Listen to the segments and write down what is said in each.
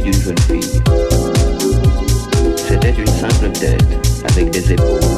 d'une. C'était une simple tête avec des épaules.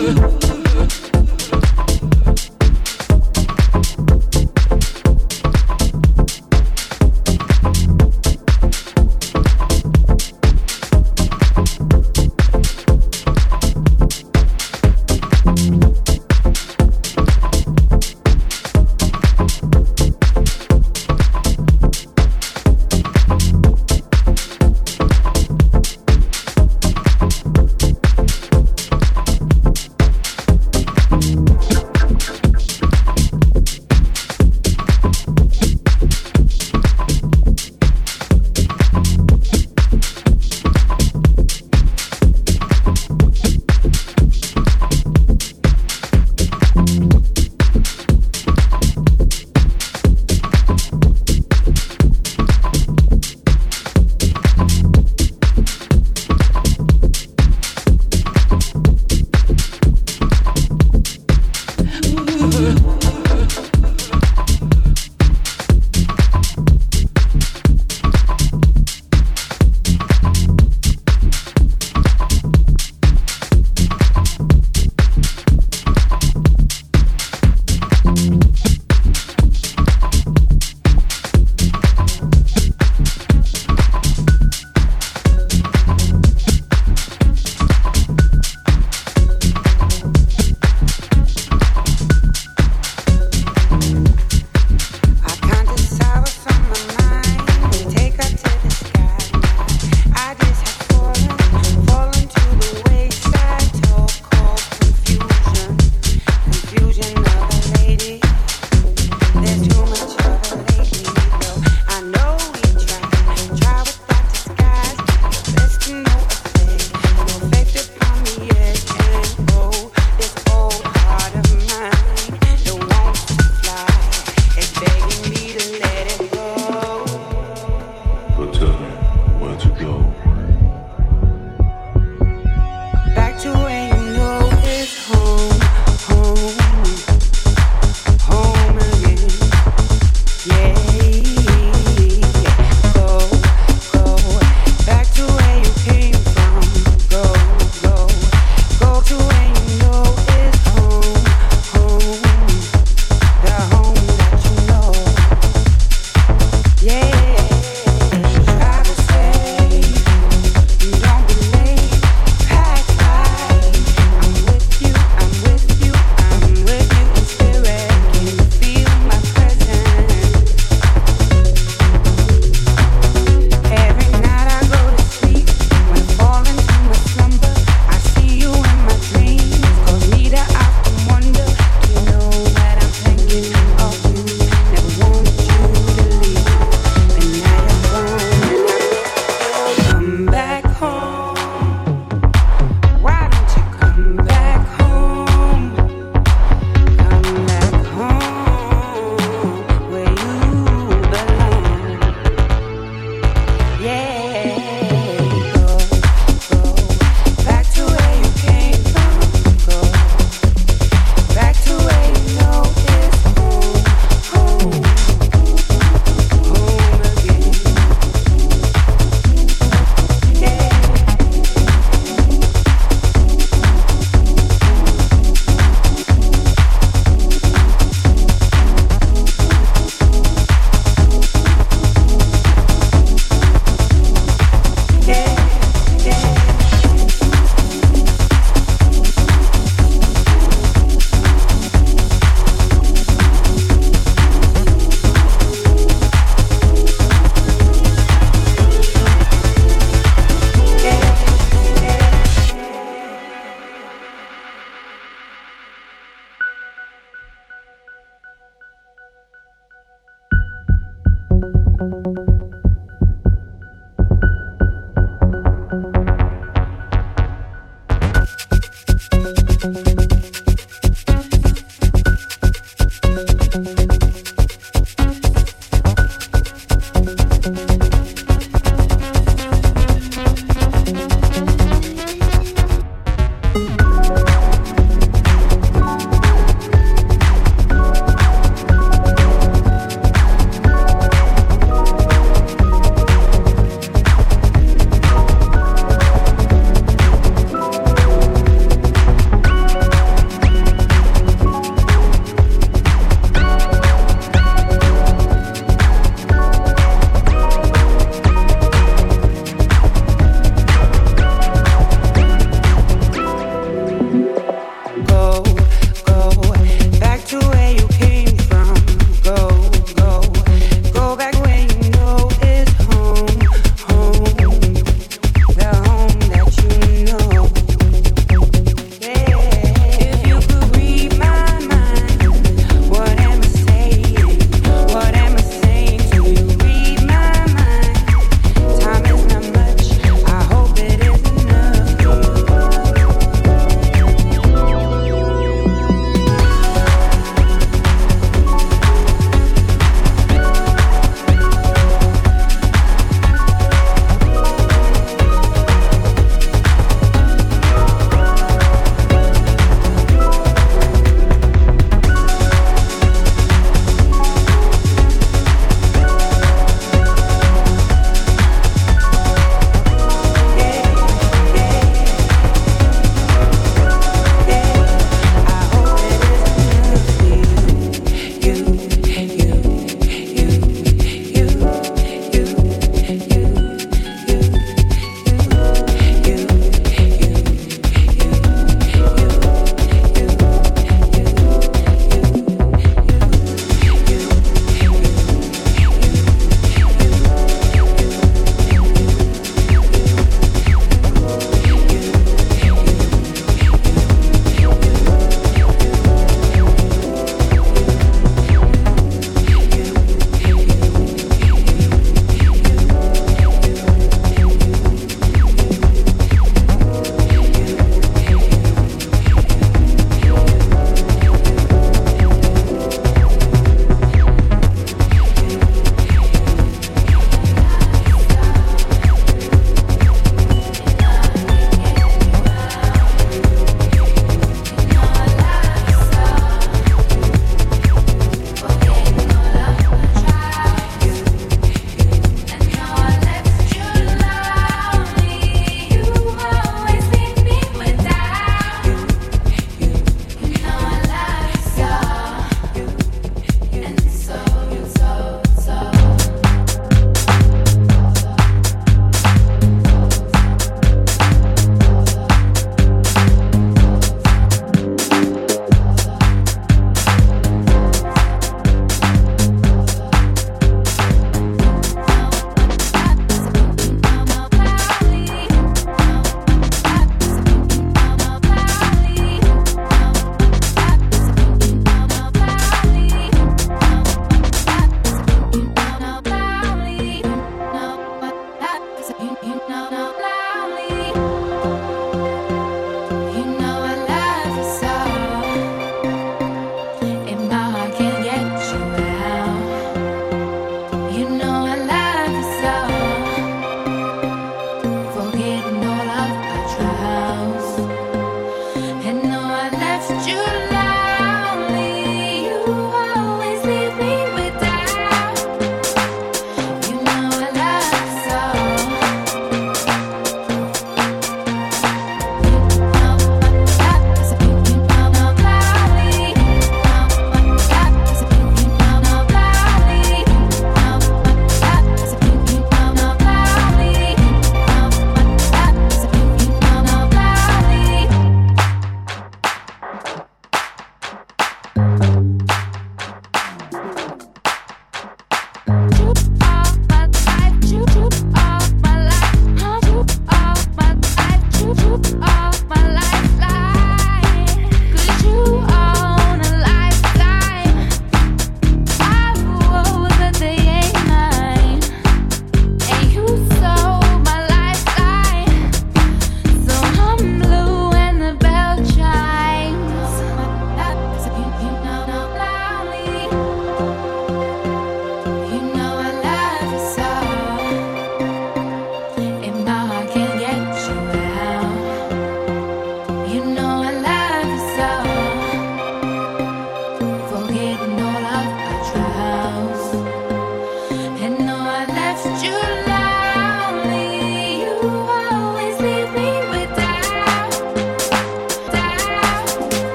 love.